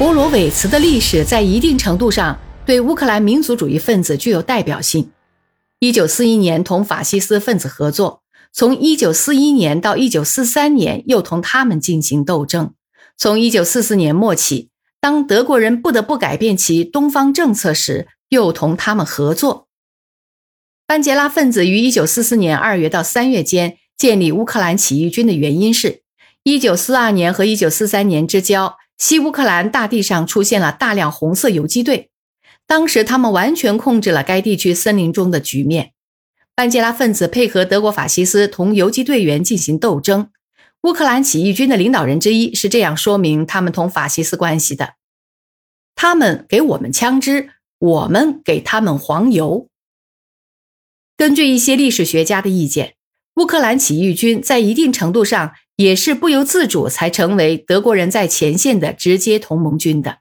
博罗韦茨的历史在一定程度上对乌克兰民族主义分子具有代表性。一九四一年同法西斯分子合作，从一九四一年到一九四三年又同他们进行斗争。从一九四四年末起，当德国人不得不改变其东方政策时，又同他们合作。班杰拉分子于一九四四年二月到三月间建立乌克兰起义军的原因是，一九四二年和一九四三年之交。西乌克兰大地上出现了大量红色游击队，当时他们完全控制了该地区森林中的局面。班杰拉分子配合德国法西斯同游击队员进行斗争。乌克兰起义军的领导人之一是这样说明他们同法西斯关系的：他们给我们枪支，我们给他们黄油。根据一些历史学家的意见，乌克兰起义军在一定程度上。也是不由自主才成为德国人在前线的直接同盟军的。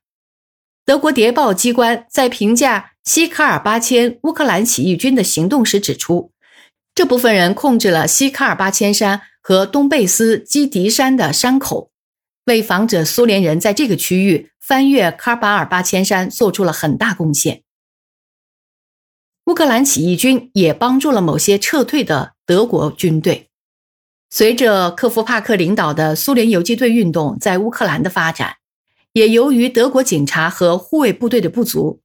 德国谍报机关在评价西卡尔巴阡乌克兰起义军的行动时指出，这部分人控制了西卡尔巴阡山和东贝斯基迪山的山口，为防止苏联人在这个区域翻越卡尔巴尔巴阡山做出了很大贡献。乌克兰起义军也帮助了某些撤退的德国军队。随着科夫帕克领导的苏联游击队运动在乌克兰的发展，也由于德国警察和护卫部队的不足，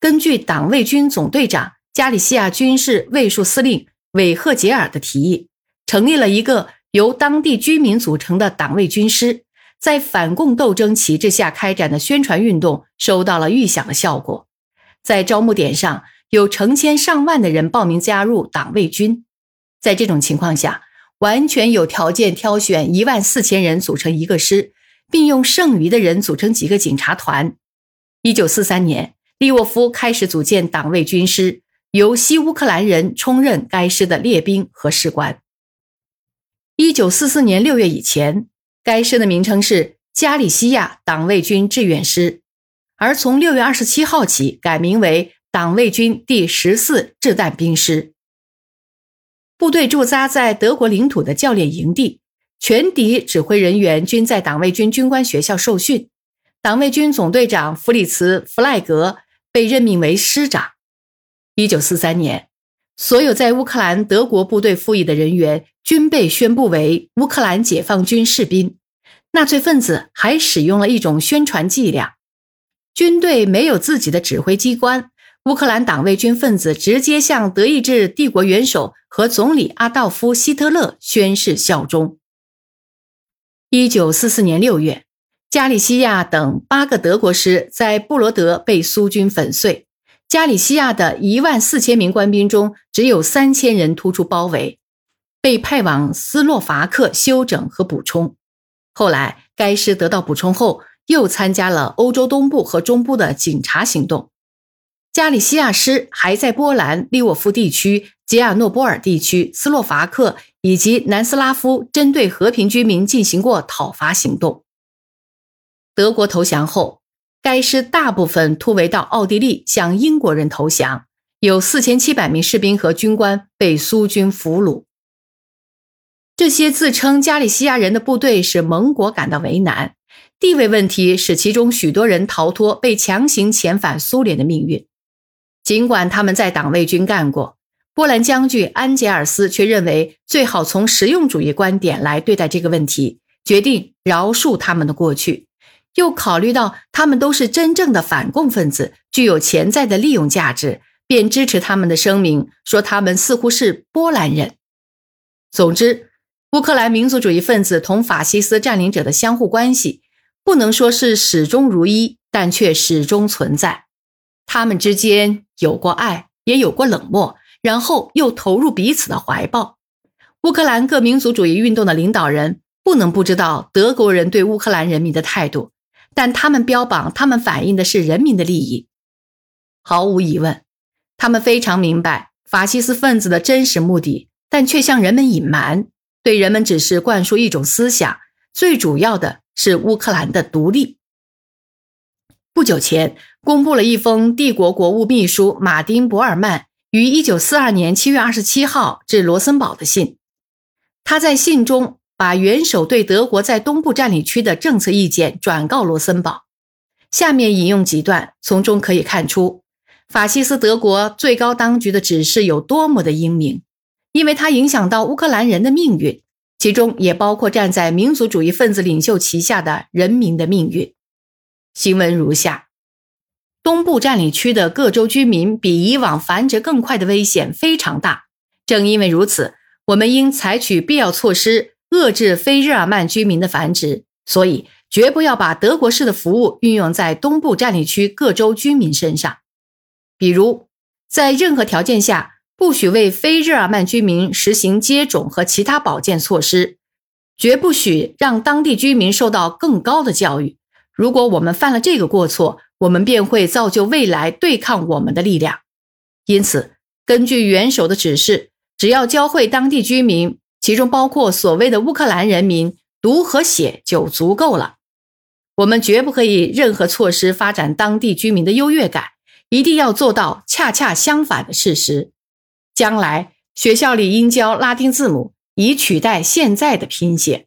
根据党卫军总队长加里西亚军事卫戍司令韦赫杰尔的提议，成立了一个由当地居民组成的党卫军师。在反共斗争旗帜下开展的宣传运动收到了预想的效果，在招募点上有成千上万的人报名加入党卫军。在这种情况下，完全有条件挑选一万四千人组成一个师，并用剩余的人组成几个警察团。一九四三年，利沃夫开始组建党卫军师，由西乌克兰人充任该师的列兵和士官。一九四四年六月以前，该师的名称是加里西亚党卫军志愿师，而从六月二十七号起改名为党卫军第十四掷弹兵师。部队驻扎在德国领土的教练营地，全敌指挥人员均在党卫军军官学校受训。党卫军总队长弗里茨·弗赖格被任命为师长。一九四三年，所有在乌克兰德国部队服役的人员均被宣布为乌克兰解放军士兵。纳粹分子还使用了一种宣传伎俩：军队没有自己的指挥机关。乌克兰党卫军分子直接向德意志帝国元首和总理阿道夫·希特勒宣誓效忠。一九四四年六月，加里西亚等八个德国师在布罗德被苏军粉碎。加里西亚的一万四千名官兵中，只有三千人突出包围，被派往斯洛伐克休整和补充。后来，该师得到补充后，又参加了欧洲东部和中部的警察行动。加里西亚师还在波兰利沃夫地区、吉尔诺波尔地区、斯洛伐克以及南斯拉夫针对和平居民进行过讨伐行动。德国投降后，该师大部分突围到奥地利，向英国人投降，有四千七百名士兵和军官被苏军俘虏。这些自称加里西亚人的部队使盟国感到为难，地位问题使其中许多人逃脱，被强行遣返苏联的命运。尽管他们在党卫军干过，波兰将军安杰尔斯却认为最好从实用主义观点来对待这个问题，决定饶恕他们的过去。又考虑到他们都是真正的反共分子，具有潜在的利用价值，便支持他们的声明，说他们似乎是波兰人。总之，乌克兰民族主义分子同法西斯占领者的相互关系，不能说是始终如一，但却始终存在。他们之间有过爱，也有过冷漠，然后又投入彼此的怀抱。乌克兰各民族主义运动的领导人不能不知道德国人对乌克兰人民的态度，但他们标榜他们反映的是人民的利益。毫无疑问，他们非常明白法西斯分子的真实目的，但却向人们隐瞒，对人们只是灌输一种思想，最主要的是乌克兰的独立。不久前，公布了一封帝国国务秘书马丁·博尔曼于1942年7月27号致罗森堡的信。他在信中把元首对德国在东部占领区的政策意见转告罗森堡。下面引用几段，从中可以看出，法西斯德国最高当局的指示有多么的英明，因为它影响到乌克兰人的命运，其中也包括站在民族主义分子领袖旗下的人民的命运。新闻如下：东部占领区的各州居民比以往繁殖更快的危险非常大，正因为如此，我们应采取必要措施遏制非日耳曼居民的繁殖，所以。绝不要把德国式的服务运用在东部占领区各州居民身上，比如，在任何条件下不许为非日耳曼居民实行接种和其他保健措施，绝不许让当地居民受到更高的教育。如果我们犯了这个过错，我们便会造就未来对抗我们的力量。因此，根据元首的指示，只要教会当地居民，其中包括所谓的乌克兰人民，读和写就足够了。我们绝不可以任何措施发展当地居民的优越感，一定要做到恰恰相反的事实。将来学校里应教拉丁字母，以取代现在的拼写。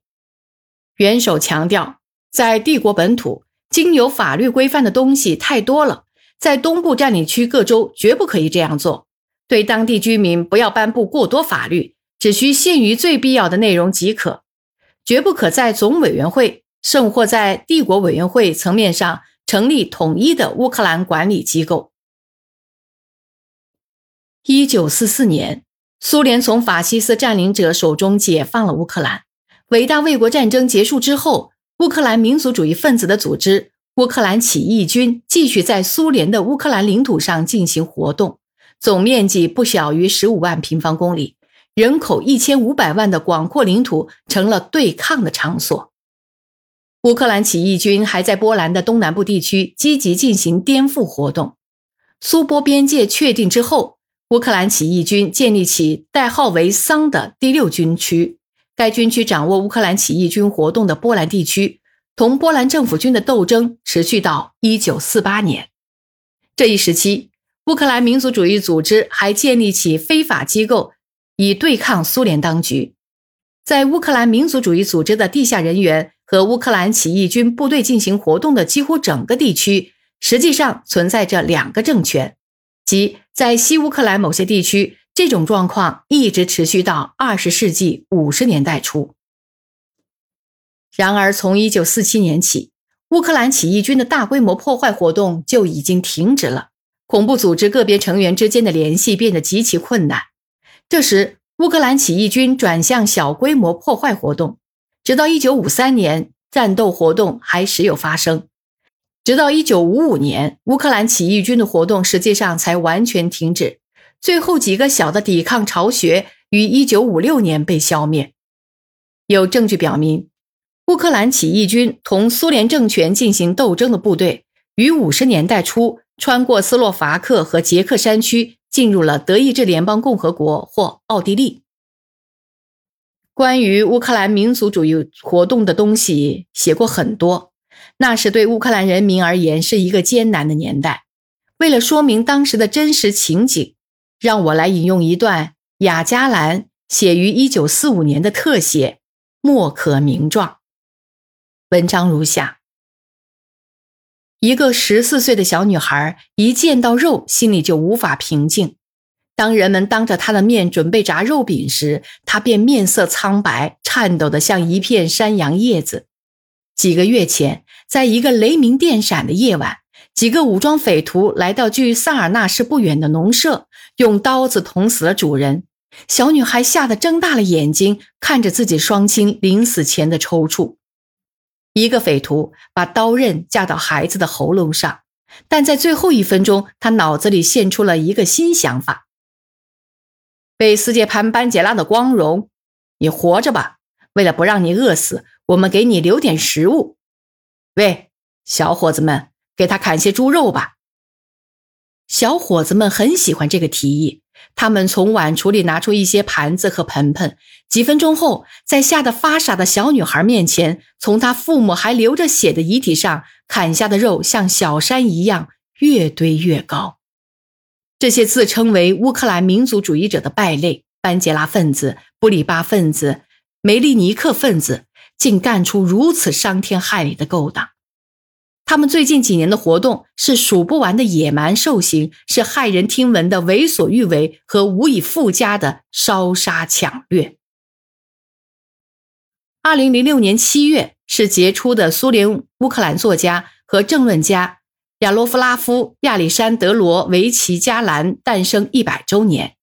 元首强调，在帝国本土经有法律规范的东西太多了，在东部占领区各州绝不可以这样做。对当地居民不要颁布过多法律，只需限于最必要的内容即可，绝不可在总委员会。甚或在帝国委员会层面上成立统一的乌克兰管理机构。一九四四年，苏联从法西斯占领者手中解放了乌克兰。伟大卫国战争结束之后，乌克兰民族主义分子的组织乌克兰起义军继续在苏联的乌克兰领土上进行活动，总面积不小于十五万平方公里，人口一千五百万的广阔领土成了对抗的场所。乌克兰起义军还在波兰的东南部地区积极进行颠覆活动。苏波边界确定之后，乌克兰起义军建立起代号为“桑”的第六军区。该军区掌握乌克兰起义军活动的波兰地区，同波兰政府军的斗争持续到1948年。这一时期，乌克兰民族主义组织还建立起非法机构，以对抗苏联当局。在乌克兰民族主义组织的地下人员。和乌克兰起义军部队进行活动的几乎整个地区，实际上存在着两个政权，即在西乌克兰某些地区，这种状况一直持续到二十世纪五十年代初。然而，从一九四七年起，乌克兰起义军的大规模破坏活动就已经停止了，恐怖组织个别成员之间的联系变得极其困难。这时，乌克兰起义军转向小规模破坏活动。直到一九五三年，战斗活动还时有发生；直到一九五五年，乌克兰起义军的活动实际上才完全停止。最后几个小的抵抗巢穴于一九五六年被消灭。有证据表明，乌克兰起义军同苏联政权进行斗争的部队，于五十年代初穿过斯洛伐克和捷克山区，进入了德意志联邦共和国或奥地利。关于乌克兰民族主义活动的东西写过很多，那是对乌克兰人民而言是一个艰难的年代。为了说明当时的真实情景，让我来引用一段雅加兰写于1945年的特写，莫可名状。文章如下：一个十四岁的小女孩一见到肉，心里就无法平静。当人们当着她的面准备炸肉饼时，她便面色苍白，颤抖得像一片山羊叶子。几个月前，在一个雷鸣电闪的夜晚，几个武装匪徒来到距萨尔纳市不远的农舍，用刀子捅死了主人。小女孩吓得睁大了眼睛，看着自己双亲临死前的抽搐。一个匪徒把刀刃架到孩子的喉咙上，但在最后一分钟，他脑子里现出了一个新想法。被斯捷潘·班杰拉的光荣，你活着吧。为了不让你饿死，我们给你留点食物。喂，小伙子们，给他砍些猪肉吧。小伙子们很喜欢这个提议。他们从碗橱里拿出一些盘子和盆盆。几分钟后，在吓得发傻的小女孩面前，从她父母还流着血的遗体上砍下的肉，像小山一样越堆越高。这些自称为乌克兰民族主义者的败类，班杰拉分子、布里巴分子、梅利尼克分子，竟干出如此伤天害理的勾当。他们最近几年的活动是数不完的野蛮兽行，是骇人听闻的为所欲为和无以复加的烧杀抢掠。二零零六年七月是杰出的苏联乌克兰作家和政论家亚罗夫拉夫·亚历山德罗维奇·加兰诞生一百周年。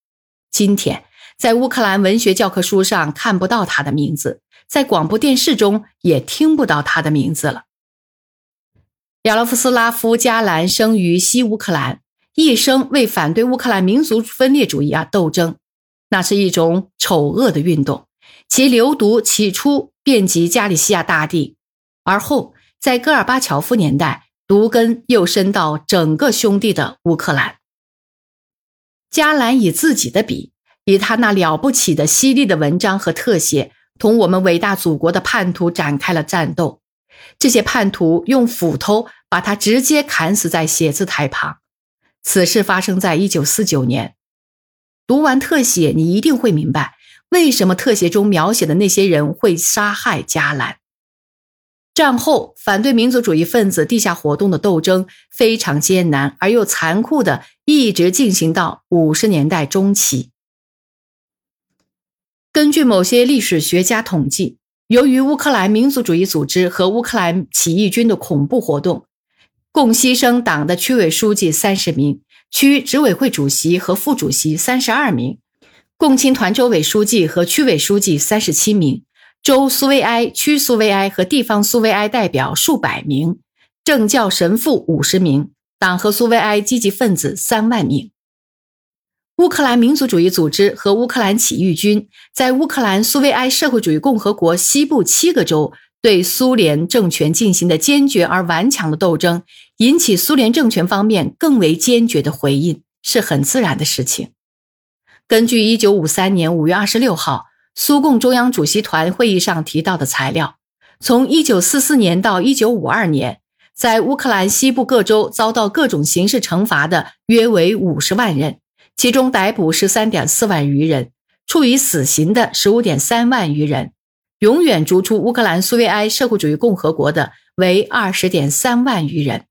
今天，在乌克兰文学教科书上看不到他的名字，在广播电视中也听不到他的名字了。亚罗夫斯拉夫·加兰生于西乌克兰，一生为反对乌克兰民族分裂主义而斗争。那是一种丑恶的运动，其流毒起初遍及加利西亚大地，而后在戈尔巴乔夫年代，毒根又伸到整个兄弟的乌克兰。加兰以自己的笔，以他那了不起的犀利的文章和特写，同我们伟大祖国的叛徒展开了战斗。这些叛徒用斧头把他直接砍死在写字台旁。此事发生在一九四九年。读完特写，你一定会明白为什么特写中描写的那些人会杀害加兰。战后，反对民族主义分子地下活动的斗争非常艰难而又残酷的，一直进行到五十年代中期。根据某些历史学家统计。由于乌克兰民族主义组织和乌克兰起义军的恐怖活动，共牺牲党的区委书记三十名，区执委会主席和副主席三十二名，共青团州委书记和区委书记三十七名，州苏维埃、区苏维埃和地方苏维埃代表数百名，政教神父五十名，党和苏维埃积极分子三万名。乌克兰民族主义组织和乌克兰起义军在乌克兰苏维埃社会主义共和国西部七个州对苏联政权进行的坚决而顽强的斗争，引起苏联政权方面更为坚决的回应，是很自然的事情。根据1953年5月26号苏共中央主席团会议上提到的材料，从1944年到1952年，在乌克兰西部各州遭到各种刑事惩罚的约为50万人。其中逮捕十三点四万余人，处以死刑的十五点三万余人，永远逐出乌克兰苏维埃社会主义共和国的为二十点三万余人。